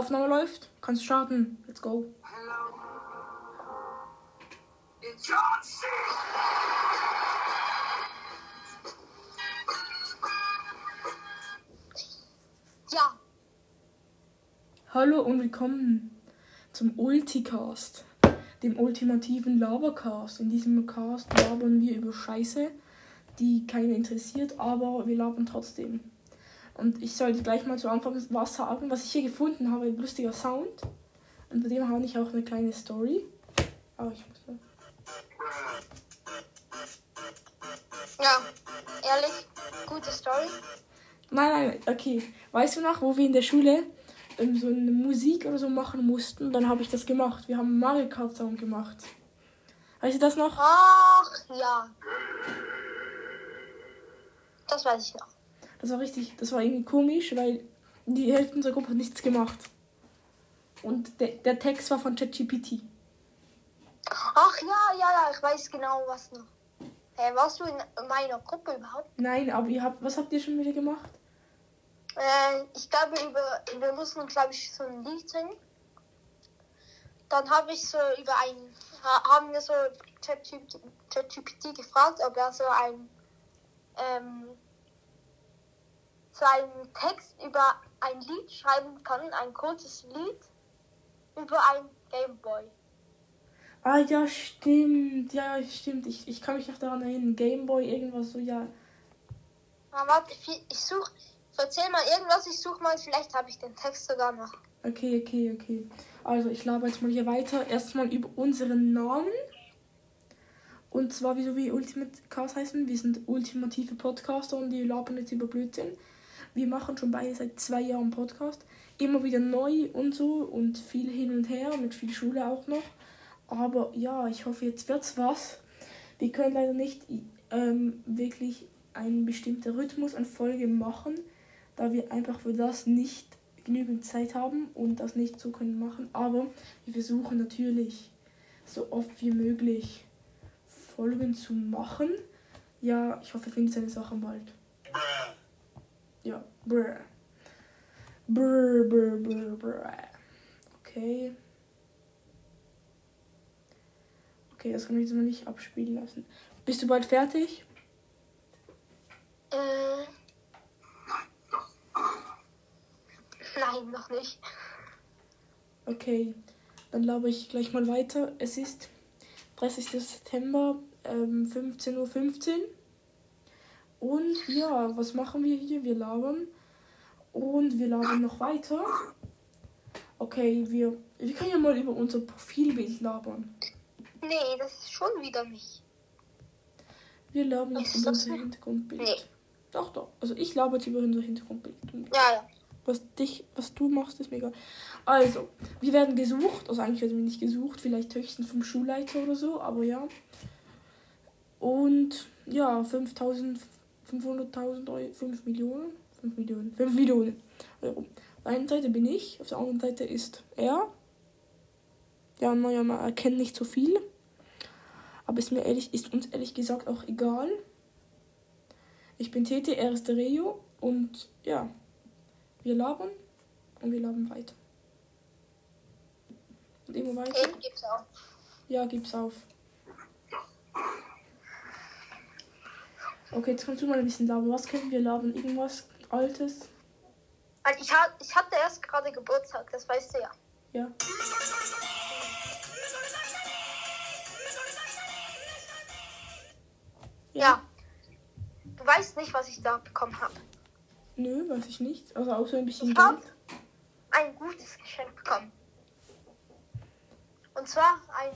Aufnahme läuft. Kannst starten. Let's go. Hello. It's John C. Ja, Hallo und willkommen zum Ulticast, dem ultimativen Labercast. In diesem Cast labern wir über Scheiße, die keinen interessiert, aber wir labern trotzdem. Und ich sollte gleich mal zu Anfang was sagen, was ich hier gefunden habe, ein lustiger Sound. Und bei dem habe ich auch eine kleine Story. Aber ich muss mal. ja, ehrlich, gute Story. Nein, nein, okay. Weißt du noch, wo wir in der Schule ähm, so eine Musik oder so machen mussten? Dann habe ich das gemacht. Wir haben Mario Kart Sound gemacht. Weißt du das noch? Ach, ja. Das weiß ich noch. Das war richtig, das war irgendwie komisch, weil die Hälfte unserer Gruppe hat nichts gemacht. Und der, der Text war von ChatGPT. Ach ja, ja, ja, ich weiß genau was noch. Hey, warst du in meiner Gruppe überhaupt? Nein, aber ihr habt, was habt ihr schon wieder gemacht? Äh, ich glaube, über, wir mussten, glaube ich, so ein Lied singen. Dann habe ich so über ein, ha- haben wir so ChatGPT ChatGPT gefragt, ob er so ein, ähm, so einen Text über ein Lied schreiben kann, ein kurzes Lied über ein Gameboy. Ah ja, stimmt. Ja, stimmt. Ich, ich kann mich noch daran erinnern. Gameboy, irgendwas so, ja. Na, warte, ich, ich suche, erzähl mal irgendwas, ich suche mal, vielleicht habe ich den Text sogar noch. Okay, okay, okay. Also, ich laber jetzt mal hier weiter. Erstmal über unseren Namen. Und zwar, wieso wir Ultimate Cast heißen. Wir sind ultimative Podcaster und die labern jetzt über Blödsinn. Wir machen schon beide seit zwei Jahren Podcast. Immer wieder neu und so und viel hin und her, mit viel Schule auch noch. Aber ja, ich hoffe, jetzt wird's was. Wir können leider nicht ähm, wirklich einen bestimmten Rhythmus an Folge machen, da wir einfach für das nicht genügend Zeit haben und das nicht so können machen. Aber wir versuchen natürlich so oft wie möglich Folgen zu machen. Ja, ich hoffe, ihr findet seine Sachen bald. Ja, brr. Brr, brr, brr, brr. Okay. Okay, das kann ich jetzt noch nicht abspielen lassen. Bist du bald fertig? Äh, nein, noch nicht. Okay, dann laber ich gleich mal weiter. Es ist 30. September, ähm, 15.15 Uhr. Und ja, was machen wir hier? Wir labern. Und wir labern noch weiter. Okay, wir, wir können ja mal über unser Profilbild labern. Nee, das ist schon wieder mich. Wir labern jetzt über unser? Hintergrundbild. Nee. Doch, doch. Also ich laber jetzt über unser Hintergrundbild. Ja, ja. Was dich, was du machst, ist mega. Also, wir werden gesucht. Also eigentlich werden wir nicht gesucht, vielleicht höchstens vom Schulleiter oder so, aber ja. Und ja, 5000, 500.000 Euro, 5 Millionen, 5 Millionen, 5 Millionen Euro. Auf der einen Seite bin ich, auf der anderen Seite ist er. Ja, naja, man erkennt nicht so viel. Aber ist mir ehrlich, ist uns ehrlich gesagt auch egal. Ich bin Tete, er ist der Rio und ja, wir labern und wir labern weiter. Und immer weiter. Den gibt's auch. Ja, gib's auf. Okay, jetzt kannst du mal ein bisschen labern. Was können wir labern? Irgendwas Altes? Also ich, hat, ich hatte erst gerade Geburtstag, das weißt du ja. Ja. Ja. Du weißt nicht, was ich da bekommen habe. Nö, weiß ich nicht. Also auch so ein bisschen Ich hab- Geld. Ein gutes Geschenk bekommen. Und zwar ein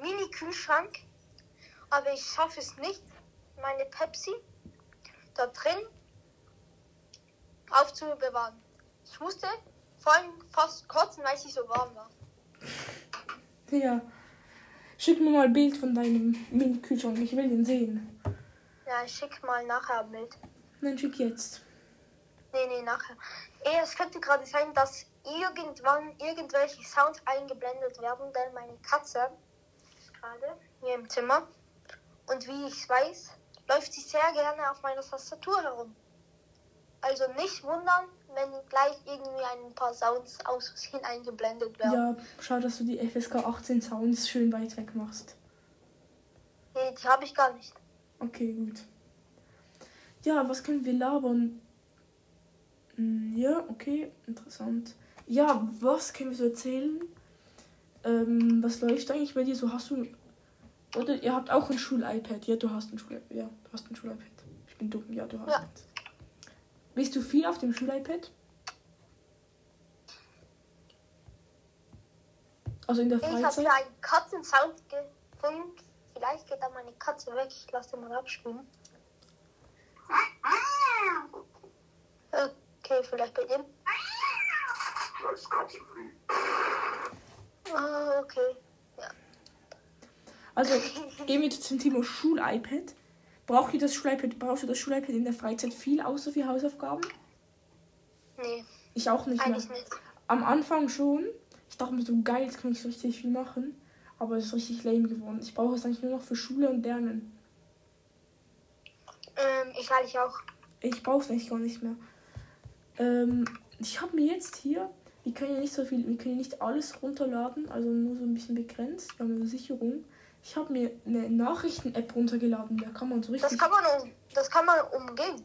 Mini-Kühlschrank. Aber ich schaffe es nicht, meine Pepsi da drin aufzubewahren. Ich musste vor allem fast kotzen, weil sie so warm war. Ja. Schick mir mal ein Bild von deinem Mini-Kühlschrank. Ich will den sehen. Ja, ich schicke mal nachher ein Bild. Nein, schick jetzt. Nee, nee, nachher. Es könnte gerade sein, dass irgendwann irgendwelche Sounds eingeblendet werden, denn meine Katze ist gerade hier im Zimmer. Und wie ich weiß, läuft sie sehr gerne auf meiner Tastatur herum. Also nicht wundern, wenn gleich irgendwie ein paar Sounds aus Versehen eingeblendet werden. Ja, schau, dass du die FSK 18 Sounds schön weit weg machst. Nee, die habe ich gar nicht. Okay, gut. Ja, was können wir labern? Hm, Ja, okay, interessant. Ja, was können wir so erzählen? Ähm, was läuft eigentlich bei dir? So hast du. Oder ihr habt auch ein Schul-iPad. Ja, du hast ein Schul Ja, du hast ein Schul-iPad. Ich bin dumm. Ja, du hast Ja. eins. Bist du viel auf dem Schul-iPad? Also in der Ich habe Freizeit? hier einen Katzensound gefunden. Vielleicht geht da meine Katze weg. Ich lasse den mal abspielen. Okay, vielleicht bei ihm. Ah, okay. Also gehen wir zum Thema Schul-iPad. Braucht ihr das Schul-iPad, brauchst du das Schul-iPad in der Freizeit viel außer für Hausaufgaben? Nee, Ich auch nicht mehr. nicht. Am Anfang schon. Ich dachte mir so geil, jetzt kann ich so richtig viel machen. Aber es ist richtig lame geworden. Ich brauche es eigentlich nur noch für Schule und Lernen. Ähm, ich eigentlich auch. Ich brauche es eigentlich gar nicht mehr. Ähm, ich habe mir jetzt hier, wir können ja nicht so viel, wir können ja nicht alles runterladen, also nur so ein bisschen begrenzt. Wir haben eine Sicherung. Ich habe mir eine Nachrichten-App runtergeladen, da kann man so richtig. Das kann man um, das kann man umgehen.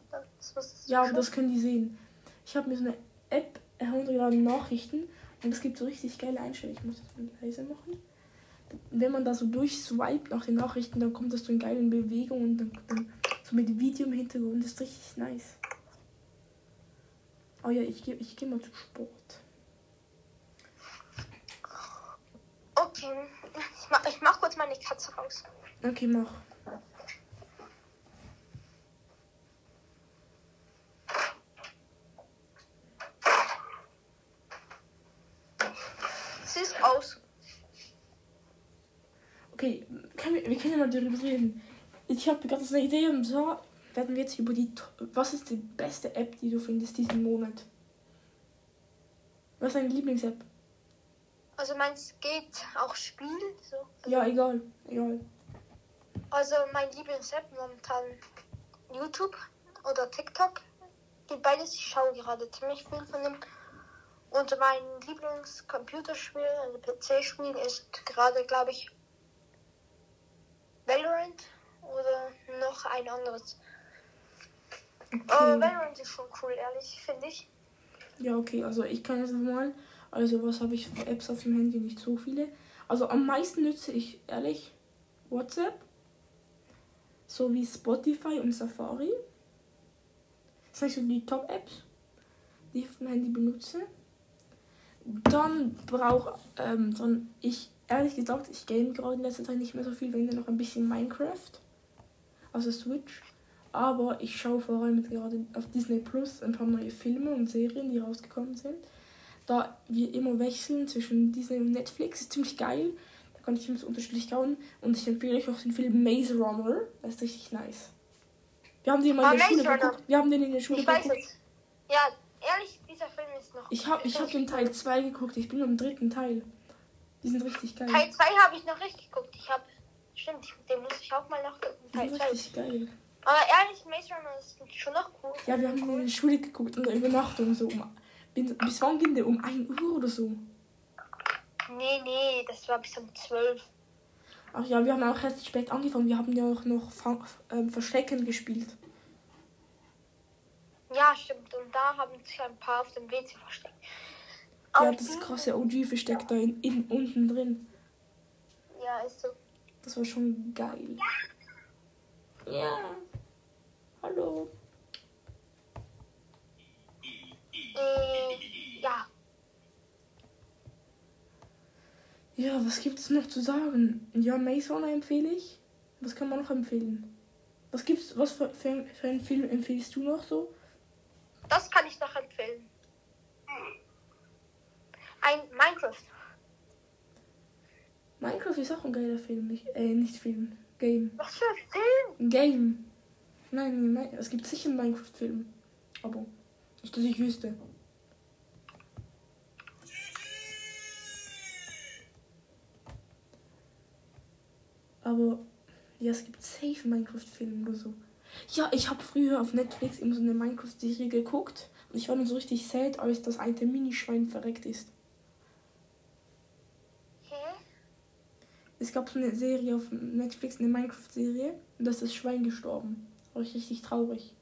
Das, Ja, aber das können die sehen. Ich habe mir so eine App heruntergeladen, Nachrichten. Und es gibt so richtig geile Einstellungen. Ich muss das mal leise machen. Wenn man da so durchswipet nach den Nachrichten, dann kommt das so in geilen Bewegungen und dann, dann so mit Video im Hintergrund. Das ist richtig nice. Oh ja, ich gehe ich geh mal zu Sport. Okay, mach, ich mach kurz meine Katze raus. Okay, mach. Sie ist aus. Okay, können wir, können ja mal darüber reden. Ich habe gerade so eine Idee und zwar werden wir jetzt über die. Was ist die beste App, die du findest diesen Monat? Was ist deine Lieblings-App? Also meins geht auch Spiel. So. Ja, egal. Egal. Also mein Lieblings-App momentan YouTube oder TikTok. Geht beides. Ich schaue gerade ziemlich viel von dem. Und mein Lieblingscomputerspiel, also PC-Spiel, ist gerade, glaube ich, Valorant oder noch ein anderes. Aber Okay. Valorant ist schon cool, ehrlich, finde ich. Ja, okay. Also ich kann jetzt mal. Also was habe ich für Apps auf dem Handy? Nicht so viele. Also am meisten nütze ich ehrlich WhatsApp. Sowie Spotify und Safari. Das sind so die Top-Apps, die ich auf dem Handy benutze. Dann brauche ähm, dann ich ehrlich gesagt, ich game gerade in letzter Zeit nicht mehr so viel, wenn noch ein bisschen Minecraft. Also Switch. Aber ich schaue vor allem gerade auf Disney Plus ein paar neue Filme und Serien, die rausgekommen sind. Da wir immer wechseln zwischen Disney und Netflix, ist ziemlich geil. Da kann ich so unterschiedlich schauen. Und ich empfehle euch auch den Film Maze Runner. Der ist richtig nice. Wir haben den mal Ah, in der Maze Schule geguckt. Wir haben den in der Schule Ich weiß geguckt. es. Ja, ehrlich, dieser Film ist noch. Ich habe ich hab den Teil 2 geguckt. Ich bin am dritten Teil. Die sind richtig geil. Teil 2 habe ich noch richtig geguckt. Ich habe. Stimmt, den muss ich auch mal nachgucken. Die Teil sind 2. richtig geil. Aber ehrlich, Maze Runner ist schon noch cool. Ja, wir haben den in der Schule geguckt in der Übernachtung so um. Bis wann ging der? Um 1 Uhr oder so. Nee, nee, das war bis um 12. Ach ja, wir haben auch erst spät angefangen. Wir haben ja auch noch ähm, Verstecken gespielt. Ja, stimmt. Und da haben sich ein paar auf dem WC versteckt. Ja, Auf das krasse OG-Versteck da in, in, unten drin. Ja, ist so. Das war schon geil. Ja. Hallo. Äh, ja. Ja, was gibt's noch zu sagen? Ja, Runner empfehle ich. Was kann man noch empfehlen? Was gibt's, was für, für, für einen Film empfiehlst du noch so? Das kann ich noch empfehlen. Ein Minecraft. Minecraft ist auch ein geiler Film. Nicht, äh, nicht Film. Game. Was für ein Film? Game. Nein, nein, es gibt sicher einen Minecraft-Film. Aber nicht, dass ich wüsste. Aber ja, es gibt safe einen Minecraft-Film oder so. Ja, ich habe früher auf Netflix immer so eine Minecraft-Serie geguckt. Und ich war dann so richtig sad, als das eine Minischwein verreckt ist. Hä? Es gab so eine Serie auf Netflix, eine Minecraft-Serie. Und da ist das Schwein gestorben. War ich richtig traurig.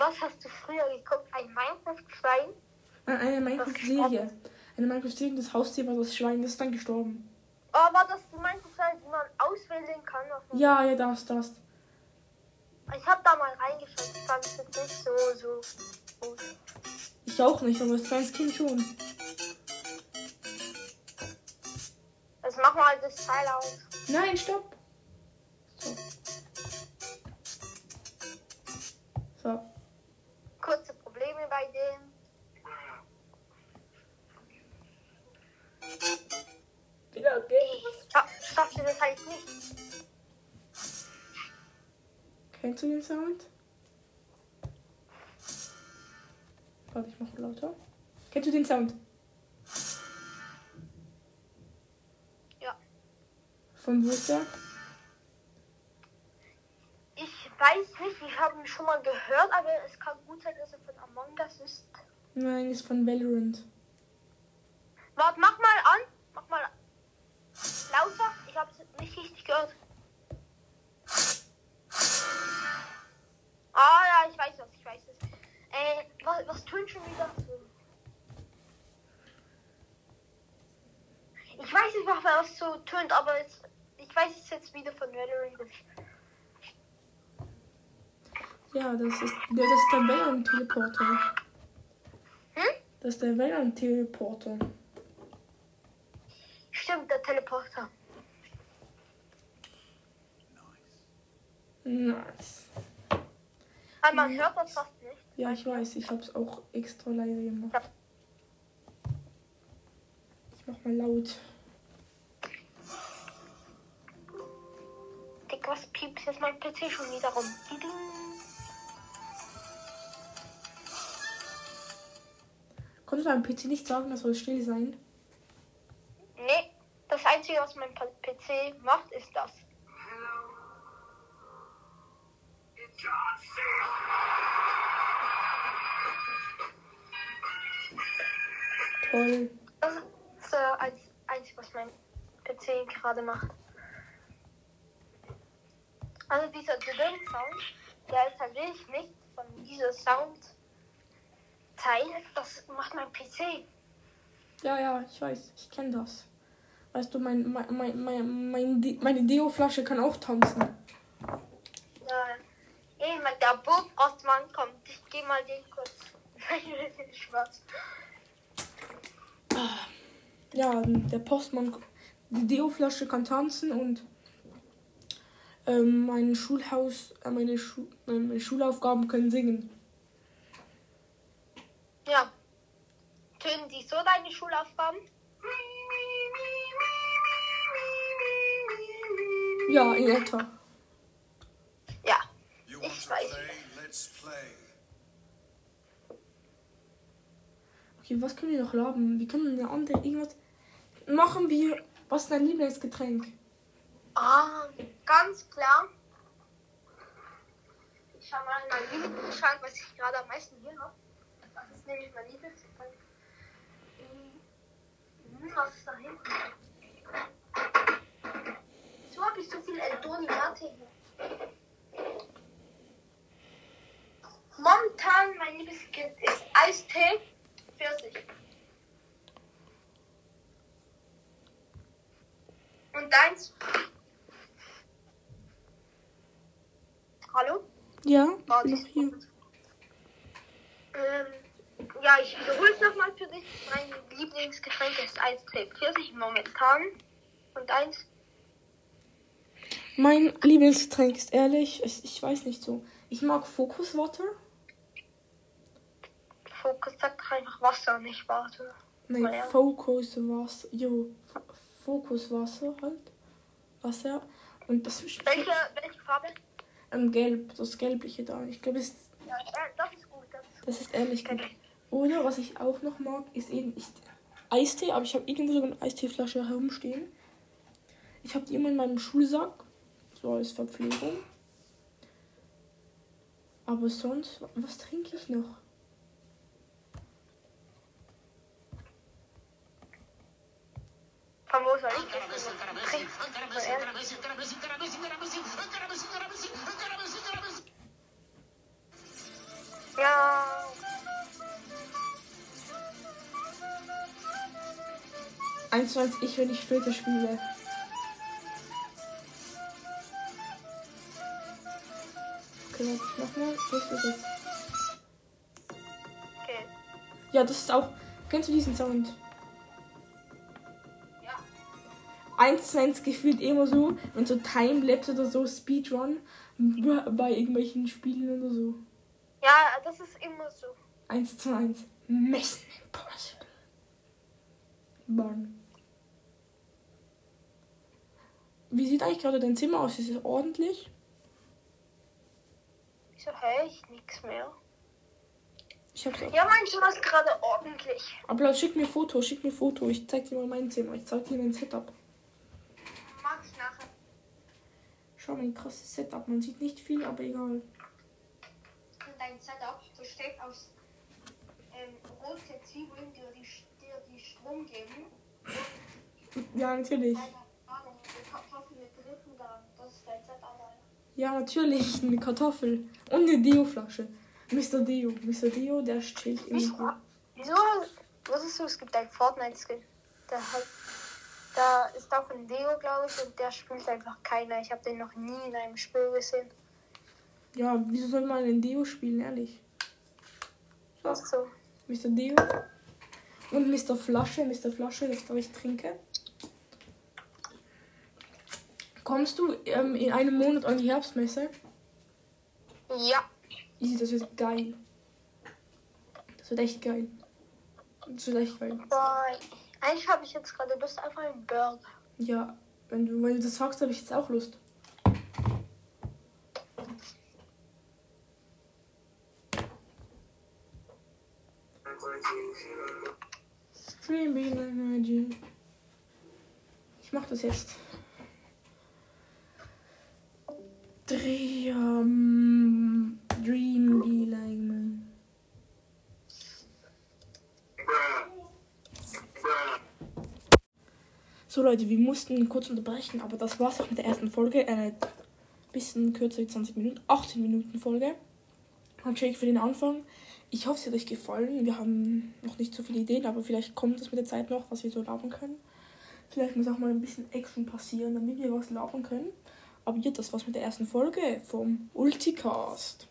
Was hast du früher geguckt? Ein Minecraft-Schwein? Nein, eine Minecraft-Serie. Eine Minecraft-Serie, das Haustier war das Schwein, das ist dann gestorben. Oh, war das die Minecraft-Schwein, die man auswählen kann? Ja, ja, das, das. Ich hab da mal reingeschaut, ich fand es jetzt nicht so, so gut. Ich auch nicht, aber als kleines Kind schon. Also mach mal das Teil aus. Nein, stopp. Sound? Warte, ich mach lauter. Kennst du den Sound? Ja. Von wo ist der? Ich weiß nicht, ich habe ihn schon mal gehört, aber es kann gut sein, dass er von Among Us ist. Nein, ist von Valorant. Warte, mach mal an. Mach mal lauter. Ich habe es nicht richtig gehört. Ah ja, ich weiß was, ich weiß es. Äh, was, was tun schon wieder? Ich weiß nicht, was was so tönt, aber jetzt, ich weiß es jetzt wieder von nicht. Ja, das ist, das ist der Valorant-Teleporter. Hm? Das ist der Valorant-Teleporter. Stimmt, der Teleporter. Nice. Aber man hört das fast nicht. Ja, ich weiß, ich hab's auch extra leise gemacht. Ich mach mal laut. Dick, was piept jetzt mein PC schon wieder rum? Konntest du deinem PC nicht sagen, das soll still sein? Nee, das Einzige, was mein PC macht, ist das. Toll. Das ist äh, das Einzige, was mein PC gerade macht. Also dieser Diding-Sound, der ist halt wirklich nicht von dieser Sound-Teil. Das macht mein PC. Ja, ja, ich weiß, ich kenne das. Weißt du, mein, mein, mein, mein, mein meine Deo-Flasche kann auch tanzen. Ja. Ey, mein- der Burgostmann kommt. Ich geh mal den kurz. Spaß. Ja, der Postmann, die Deo-Flasche kann tanzen und ähm, mein Schulhaus, äh, meine, Schu äh, meine Schulaufgaben können singen. Ja. Tönen die so deine Schulaufgaben? Ja, in etwa. Ja. You Ich want to weiß. play? Let's play. Okay, was können wir noch laben? Wir können eine andere irgendwas. Machen wir. Was ist dein Lieblingsgetränk? Ah, ganz klar. Ich schau mal in meinen Lieblingsschrank, was ich gerade am meisten hier habe. Das ist nämlich mein Lieblingsschrank. Hm, was ist da hinten? So habe ich so viel Eldoni Latte hier. Momentan mein Lieblingsgetränk ist Eistee Pfirsich. Und deins? Hallo? Ja, Warte, noch hier. Ähm, ja, ich wiederhole es nochmal für dich. Mein Lieblingsgetränk ist Eistee Pfirsich momentan. Und eins? Mein Lieblingsgetränk ist ehrlich, ich, ich weiß nicht so. Ich mag Focus Water. Fokus sagt doch einfach Wasser, nicht Warte. Nein, ja. Focus Wasser. Jo, F- Focus Wasser halt. Wasser. Und das ist Welche, welche Farbe? Ähm, gelb, das gelbliche da. Ich glaube, es- Ja, das ist gut. Das ist das ist ehrlich gut. Oder was ich auch noch mag, ist eben ist Eistee, aber ich habe irgendwo sogar eine Eisteeflasche herumstehen. Ich habe die immer in meinem Schulsack. So als Verpflegung. Aber sonst, was trinke ich noch? Von ehrlich. Ja. Eins eins ich, wenn ich Flöte spiele. Okay, warte, ich mach mal. Wo ist das jetzt? Okay. Ja, das ist auch. Kennst du diesen Sound? Eins zu eins gefühlt immer so, wenn so Timelapse oder so Speedrun bei irgendwelchen Spielen oder so. Ja, das ist immer so. Eins zu eins. Mission Impossible. Mann. Wie sieht eigentlich gerade dein Zimmer aus? Ist es ordentlich? Wieso höre ich nichts mehr? Ich hab's auch. Ja, mein Zimmer ist gerade ordentlich. Aber schick mir Foto, schick mir Foto. Ich zeig dir mal mein Zimmer. Ich zeig dir mein Setup. Mach ich nachher. Schau mein krasses Setup. Man sieht nicht viel, aber egal. Und dein Setup besteht aus ähm, rote Zwiebeln, die die, die, die Strom geben. Ja, natürlich. Keine Ahnung, die Kartoffeln mit Rippen da. Das ist dein Setup. Alter. Ja, natürlich. Eine Kartoffel. Und eine Deo-Flasche. Mr. Deo. Mr. Deo, der chillt Wieso? immer. Wieso? Wusstest du, es gibt einen Fortnite-Skin. Der hat. Da ist auch ein Deo, glaube ich, und der spielt einfach keiner. Ich habe den noch nie in einem Spiel gesehen. Ja, wieso soll man ein Deo spielen, ehrlich? Ach so. Mr. Deo. Und Mr. Flasche. Mr. Flasche, das darf ich trinken. Kommst du ähm, in einem Monat an die Herbstmesse? Ja. Easy, das wird geil. Das wird echt geil. Das wird echt geil. Boah, eigentlich habe ich jetzt gerade Lust auf einen Burger. Ja, wenn du, du das sagst, habe ich jetzt auch Lust. Ich mach das jetzt. Dream, Leute, wir mussten kurz unterbrechen, aber das war's auch mit der ersten Folge. Eine bisschen kürzer, 20 Minuten, 18 Minuten Folge. Handshake für den Anfang. Ich hoffe, es hat euch gefallen. Wir haben noch nicht so viele Ideen, aber vielleicht kommt es mit der Zeit noch, was wir so labern können. Vielleicht muss auch mal ein bisschen Action passieren, damit wir was labern können. Aber jetzt, das war's mit der ersten Folge vom Ulticast.